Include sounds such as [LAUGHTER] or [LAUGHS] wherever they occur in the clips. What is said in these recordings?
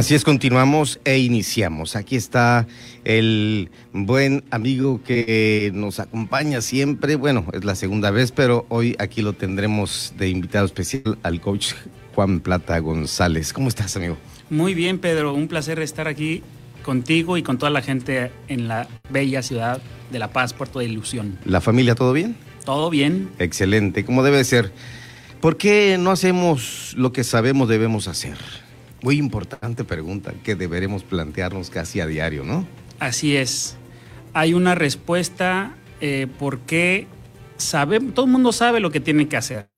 Así es, continuamos e iniciamos. Aquí está el buen amigo que nos acompaña siempre. Bueno, es la segunda vez, pero hoy aquí lo tendremos de invitado especial al coach Juan Plata González. ¿Cómo estás, amigo? Muy bien, Pedro. Un placer estar aquí contigo y con toda la gente en la bella ciudad de La Paz, Puerto de Ilusión. ¿La familia todo bien? Todo bien. Excelente, como debe ser. ¿Por qué no hacemos lo que sabemos debemos hacer? Muy importante pregunta que deberemos plantearnos casi a diario, ¿no? Así es. Hay una respuesta eh, porque sabe, todo el mundo sabe lo que tiene que hacer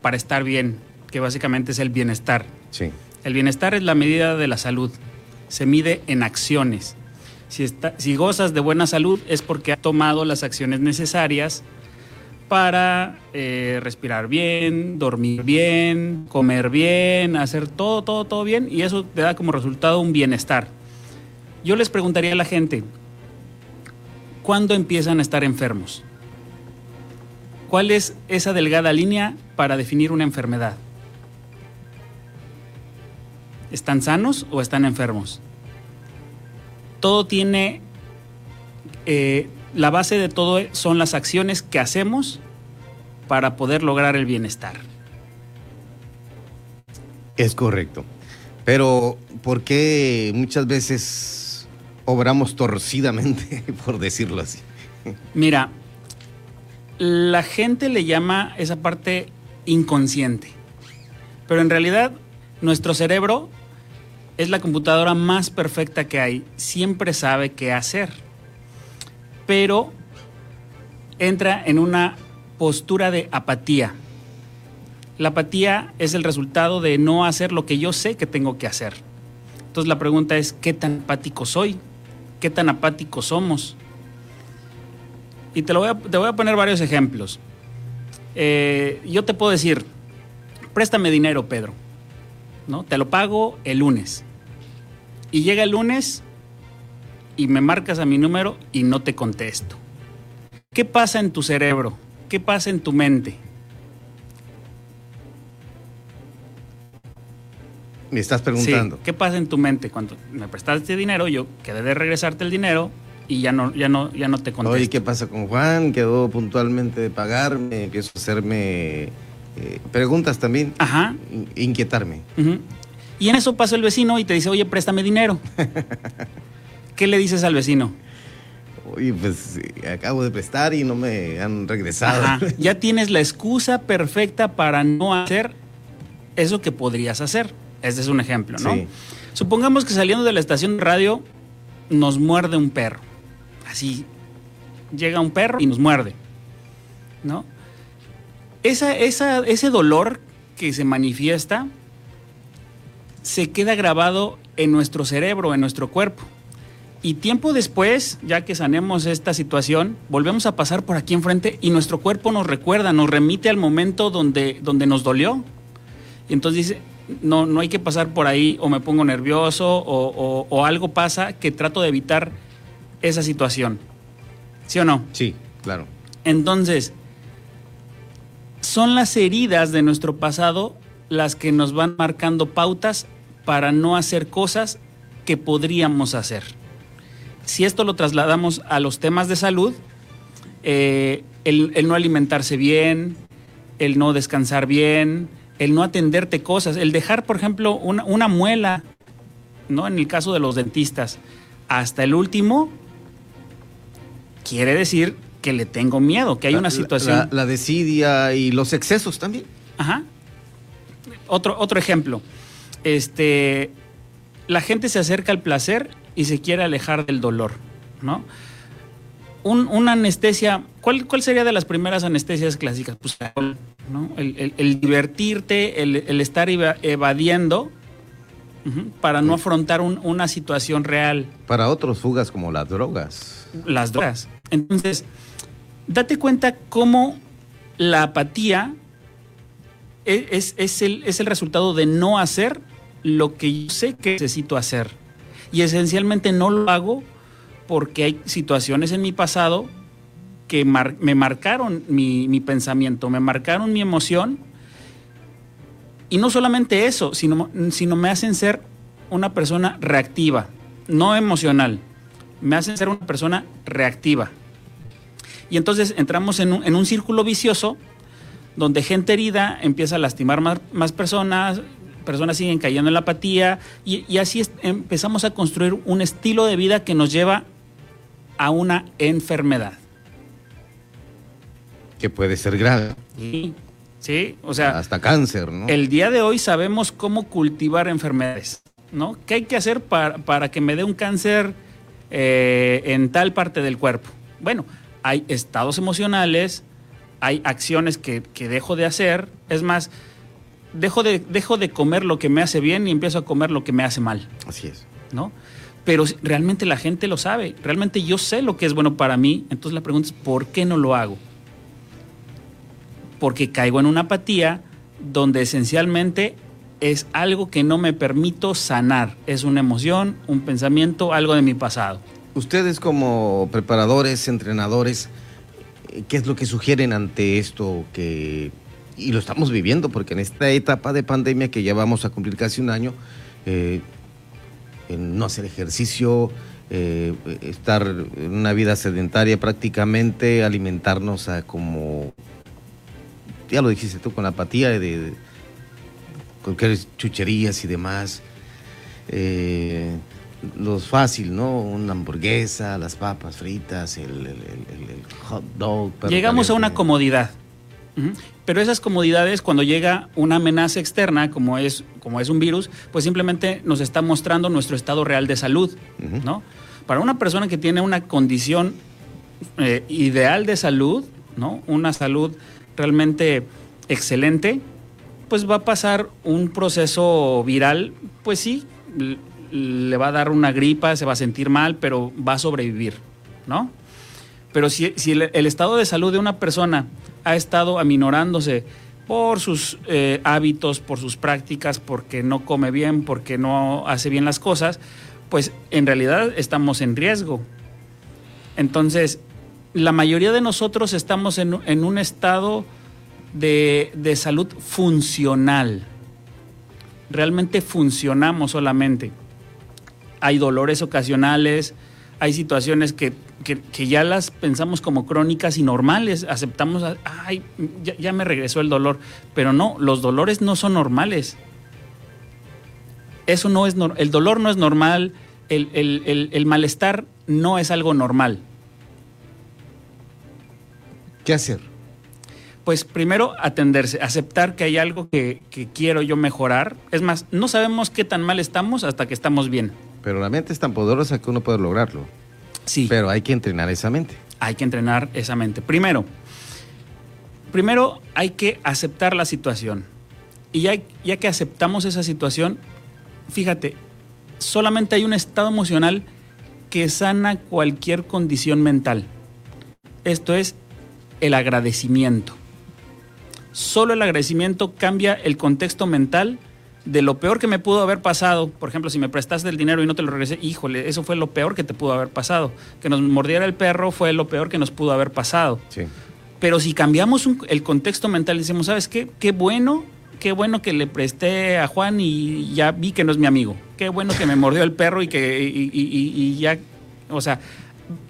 para estar bien, que básicamente es el bienestar. Sí. El bienestar es la medida de la salud. Se mide en acciones. Si, está, si gozas de buena salud es porque has tomado las acciones necesarias para eh, respirar bien, dormir bien, comer bien, hacer todo, todo, todo bien y eso te da como resultado un bienestar. Yo les preguntaría a la gente, ¿cuándo empiezan a estar enfermos? ¿Cuál es esa delgada línea para definir una enfermedad? ¿Están sanos o están enfermos? Todo tiene eh, la base de todo son las acciones que hacemos para poder lograr el bienestar. Es correcto. Pero, ¿por qué muchas veces obramos torcidamente, [LAUGHS] por decirlo así? Mira, la gente le llama esa parte inconsciente, pero en realidad nuestro cerebro es la computadora más perfecta que hay, siempre sabe qué hacer pero entra en una postura de apatía. La apatía es el resultado de no hacer lo que yo sé que tengo que hacer. Entonces la pregunta es, ¿qué tan apático soy? ¿Qué tan apáticos somos? Y te, lo voy, a, te voy a poner varios ejemplos. Eh, yo te puedo decir, préstame dinero, Pedro. ¿no? Te lo pago el lunes. Y llega el lunes y me marcas a mi número y no te contesto. ¿Qué pasa en tu cerebro? ¿Qué pasa en tu mente? Me estás preguntando. ¿Qué pasa en tu mente cuando me prestaste dinero? Yo quedé de regresarte el dinero y ya no, ya no, ya no te contesto. Oye, ¿qué pasa con Juan? Quedó puntualmente de pagarme, empiezo a hacerme eh, preguntas también. Ajá. Inquietarme. Y en eso pasa el vecino y te dice, oye, préstame dinero. [LAUGHS] ¿qué le dices al vecino? Oye, pues acabo de prestar y no me han regresado. [LAUGHS] Ya tienes la excusa perfecta para no hacer eso que podrías hacer. Este es un ejemplo, ¿no? Supongamos que saliendo de la estación de radio nos muerde un perro. Así, llega un perro y nos muerde, ¿no? Esa, esa, ese dolor que se manifiesta se queda grabado en nuestro cerebro, en nuestro cuerpo. Y tiempo después, ya que sanemos esta situación, volvemos a pasar por aquí enfrente y nuestro cuerpo nos recuerda, nos remite al momento donde, donde nos dolió. Y entonces dice, no, no hay que pasar por ahí o me pongo nervioso o, o algo pasa que trato de evitar esa situación. ¿Sí o no? Sí, claro. Entonces, son las heridas de nuestro pasado las que nos van marcando pautas para no hacer cosas que podríamos hacer si esto lo trasladamos a los temas de salud, eh, el, no alimentarse bien, el no descansar bien, el no atenderte cosas, el dejar, por ejemplo, una, muela, ¿no? En el caso de los dentistas, hasta el último, quiere decir que le tengo miedo, que hay una situación. La, la, desidia y los excesos también. Ajá. Otro, otro ejemplo. Este, la gente se acerca al placer y se quiere alejar del dolor, ¿no? una anestesia, ¿cuál, ¿cuál sería de las primeras anestesias clásicas? Pues ¿no? el, divertirte, el, estar evadiendo para no afrontar una situación real. Para otros fugas como las drogas. Las drogas. Entonces, date cuenta cómo la apatía e, es, es, el, es el resultado de no hacer lo que yo sé que necesito hacer. Y esencialmente no lo hago porque hay situaciones en mi pasado que me marcaron mi, pensamiento, me marcaron mi emoción. Y no solamente eso, sino, sino me hacen ser una persona reactiva, no emocional. Me hacen ser una persona reactiva. Y entonces entramos en un, en un círculo vicioso donde gente herida empieza a lastimar más, más personas, personas siguen cayendo en la apatía y, y así es, empezamos a construir un estilo de vida que nos lleva a una enfermedad. Que puede ser grave. Sí, sí, o sea, hasta cáncer, ¿no? El día de hoy sabemos cómo cultivar enfermedades, ¿no? ¿Qué hay que hacer para, para que me dé un cáncer eh, en tal parte del cuerpo? Bueno, hay estados emocionales, hay acciones que, que dejo de hacer, es más, dejo de, dejo de comer lo que me hace bien y empiezo a comer lo que me hace mal. Así es. ¿No? Pero realmente la gente lo sabe, realmente yo sé lo que es bueno para mí, entonces la pregunta es, ¿por qué no lo hago? Porque caigo en una apatía donde esencialmente es algo que no me permito sanar, es una emoción, un pensamiento, algo de mi pasado. Ustedes como preparadores, entrenadores, ¿qué es lo que sugieren ante esto que y lo estamos viviendo porque en esta etapa de pandemia que ya vamos a cumplir casi un año, eh, en no hacer ejercicio, eh, estar en una vida sedentaria prácticamente, alimentarnos a como, ya lo dijiste tú, con apatía de, de cualquier chucherías y demás. Eh, lo fácil, ¿no? Una hamburguesa, las papas fritas, el, el, el, el hot dog. Llegamos caliente. a una comodidad. Pero esas comodidades, cuando llega una amenaza externa, como es, como es un virus, pues simplemente nos está mostrando nuestro estado real de salud, uh -huh. ¿no? Para una persona que tiene una condición eh, ideal de salud, ¿no? Una salud realmente excelente, pues va a pasar un proceso viral, pues sí, le va a dar una gripa, se va a sentir mal, pero va a sobrevivir, ¿no? Pero si, si el, el, estado de salud de una persona ha estado aminorándose por sus eh, hábitos, por sus prácticas, porque no come bien, porque no hace bien las cosas, pues en realidad estamos en riesgo. Entonces, la mayoría de nosotros estamos en, en un estado de, de salud funcional. Realmente funcionamos solamente. Hay dolores ocasionales, hay situaciones que, que, que, ya las pensamos como crónicas y normales, aceptamos, ay, ya, ya, me regresó el dolor, pero no, los dolores no son normales. Eso no es, el dolor no es normal, el, el, el, el malestar no es algo normal. ¿Qué hacer? Pues primero atenderse, aceptar que hay algo que, que quiero yo mejorar. Es más, no sabemos qué tan mal estamos hasta que estamos bien. Pero la mente es tan poderosa que uno puede lograrlo. Sí. Pero hay que entrenar esa mente. Hay que entrenar esa mente. Primero, primero hay que aceptar la situación. Y ya, ya que aceptamos esa situación, fíjate, solamente hay un estado emocional que sana cualquier condición mental. Esto es el agradecimiento. Solo el agradecimiento cambia el contexto mental de lo peor que me pudo haber pasado, por ejemplo, si me prestaste el dinero y no te lo regresé, híjole, eso fue lo peor que te pudo haber pasado. Que nos mordiera el perro fue lo peor que nos pudo haber pasado. Sí. Pero si cambiamos un, el contexto mental y decimos, ¿sabes qué? Qué bueno, qué bueno que le presté a Juan y ya vi que no es mi amigo. Qué bueno que me mordió el perro y que y, y, y ya, o sea,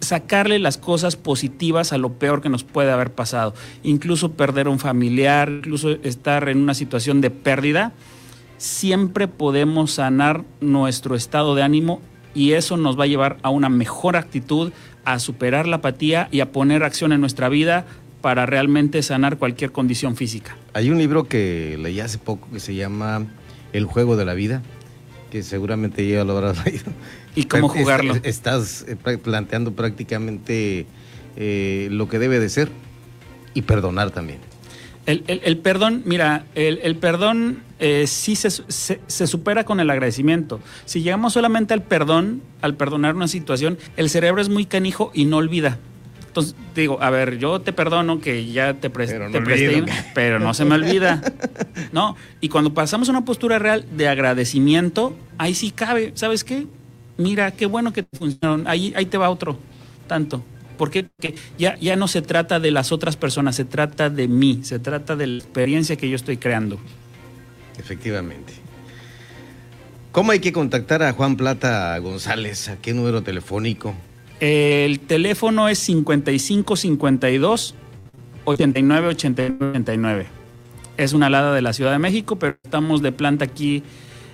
sacarle las cosas positivas a lo peor que nos puede haber pasado. Incluso perder a un familiar, incluso estar en una situación de pérdida siempre podemos sanar nuestro estado de ánimo y eso nos va a llevar a una mejor actitud, a superar la apatía y a poner acción en nuestra vida para realmente sanar cualquier condición física. Hay un libro que leí hace poco que se llama El juego de la vida, que seguramente ya lo habrás [LAUGHS] leído. ¿Y cómo jugarlo? Estás planteando prácticamente eh, lo que debe de ser y perdonar también. El, el, el, perdón, mira, el, el perdón eh, sí se, se, se, supera con el agradecimiento. Si llegamos solamente al perdón, al perdonar una situación, el cerebro es muy canijo y no olvida. Entonces, digo, a ver, yo te perdono que ya te, pre pero no te presté, pero no se me olvida. ¿No? Y cuando pasamos a una postura real de agradecimiento, ahí sí cabe. ¿Sabes qué? Mira, qué bueno que te funcionaron. Ahí, ahí te va otro. Tanto. Porque ya, ya no se trata de las otras personas, se trata de mí, se trata de la experiencia que yo estoy creando. Efectivamente. ¿Cómo hay que contactar a Juan Plata González? ¿A qué número telefónico? El teléfono es 5552 89 89 Es una alada de la Ciudad de México, pero estamos de planta aquí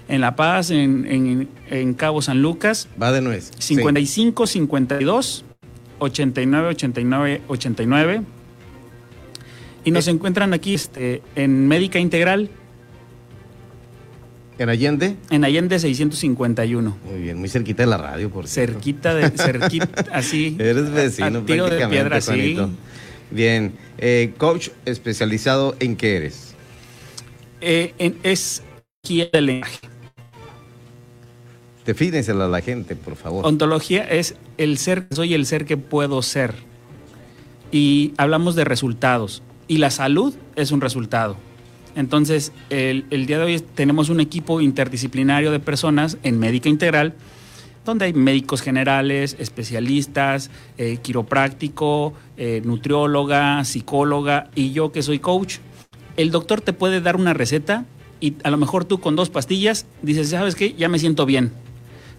en La Paz, en, Cabo San Lucas. Va de nuez. 55 52 89 89 89. Y nos eh. encuentran aquí este, en Médica Integral. ¿En Allende? En Allende 651. Muy bien, muy cerquita de la radio, por cierto. Cerquita de, cerquita, [LAUGHS] así. Eres vecino, tiro de piedra, sí. Bien, eh, coach especializado en qué eres? Eh, en, es guía del lenguaje. Defíneselo a la gente, por favor. Ontología es el ser, soy el ser que puedo ser. Y hablamos de resultados. Y la salud es un resultado. Entonces, el, día de hoy tenemos un equipo interdisciplinario de personas en médica integral, donde hay médicos generales, especialistas, eh, quiropráctico, eh, nutrióloga, psicóloga y yo que soy coach. El doctor te puede dar una receta y a lo mejor tú con dos pastillas dices, ¿sabes qué? Ya me siento bien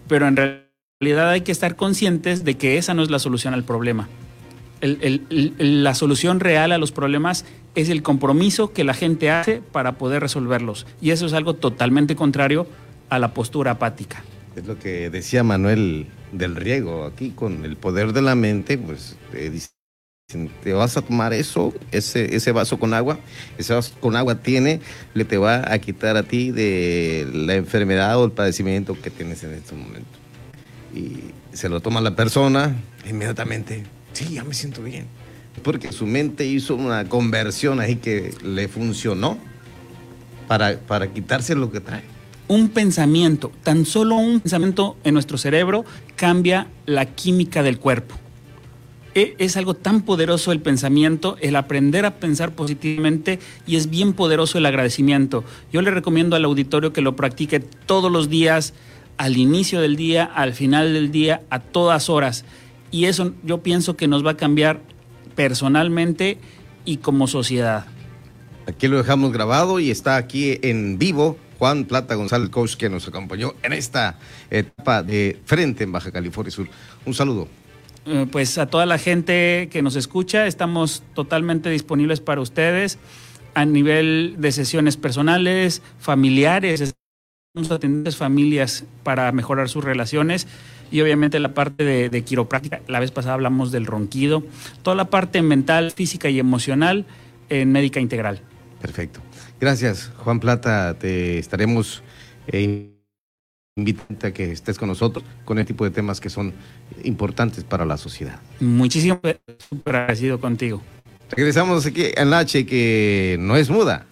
pero en realidad hay que estar conscientes de que esa no es la solución al problema. la solución real a los problemas es el compromiso que la gente hace para poder resolverlos. Y eso es algo totalmente contrario a la postura apática. Es lo que decía Manuel del Riego aquí, con el poder de la mente, pues te vas a tomar eso, ese, vaso con agua, ese vaso con agua tiene, le te va a quitar a ti de la enfermedad o el padecimiento que tienes en este momento. Y se lo toma la persona, inmediatamente, sí, ya me siento bien. Porque su mente hizo una conversión ahí que le funcionó para, para quitarse lo que trae. Un pensamiento, tan solo un pensamiento en nuestro cerebro cambia la química del cuerpo. E, es algo tan poderoso el pensamiento, el aprender a pensar positivamente y es bien poderoso el agradecimiento. Yo le recomiendo al auditorio que lo practique todos los días, al inicio del día, al final del día, a todas horas. Y eso yo pienso que nos va a cambiar personalmente y como sociedad. Aquí lo dejamos grabado y está aquí en vivo Juan Plata González, coach, que nos acompañó en esta etapa de frente en Baja California Sur. Un saludo. Eh, pues a toda la gente que nos escucha, estamos totalmente disponibles para ustedes a nivel de sesiones personales, familiares, atendiendo familias para mejorar sus relaciones y obviamente la parte de, de, quiropráctica, la vez pasada hablamos del ronquido, toda la parte mental, física y emocional en médica integral. Perfecto. Gracias, Juan Plata. Te estaremos eh, invitando a que estés con nosotros con este tipo de temas que son importantes para la sociedad. Muchísimo, agradecido contigo. Regresamos aquí en H que no es muda.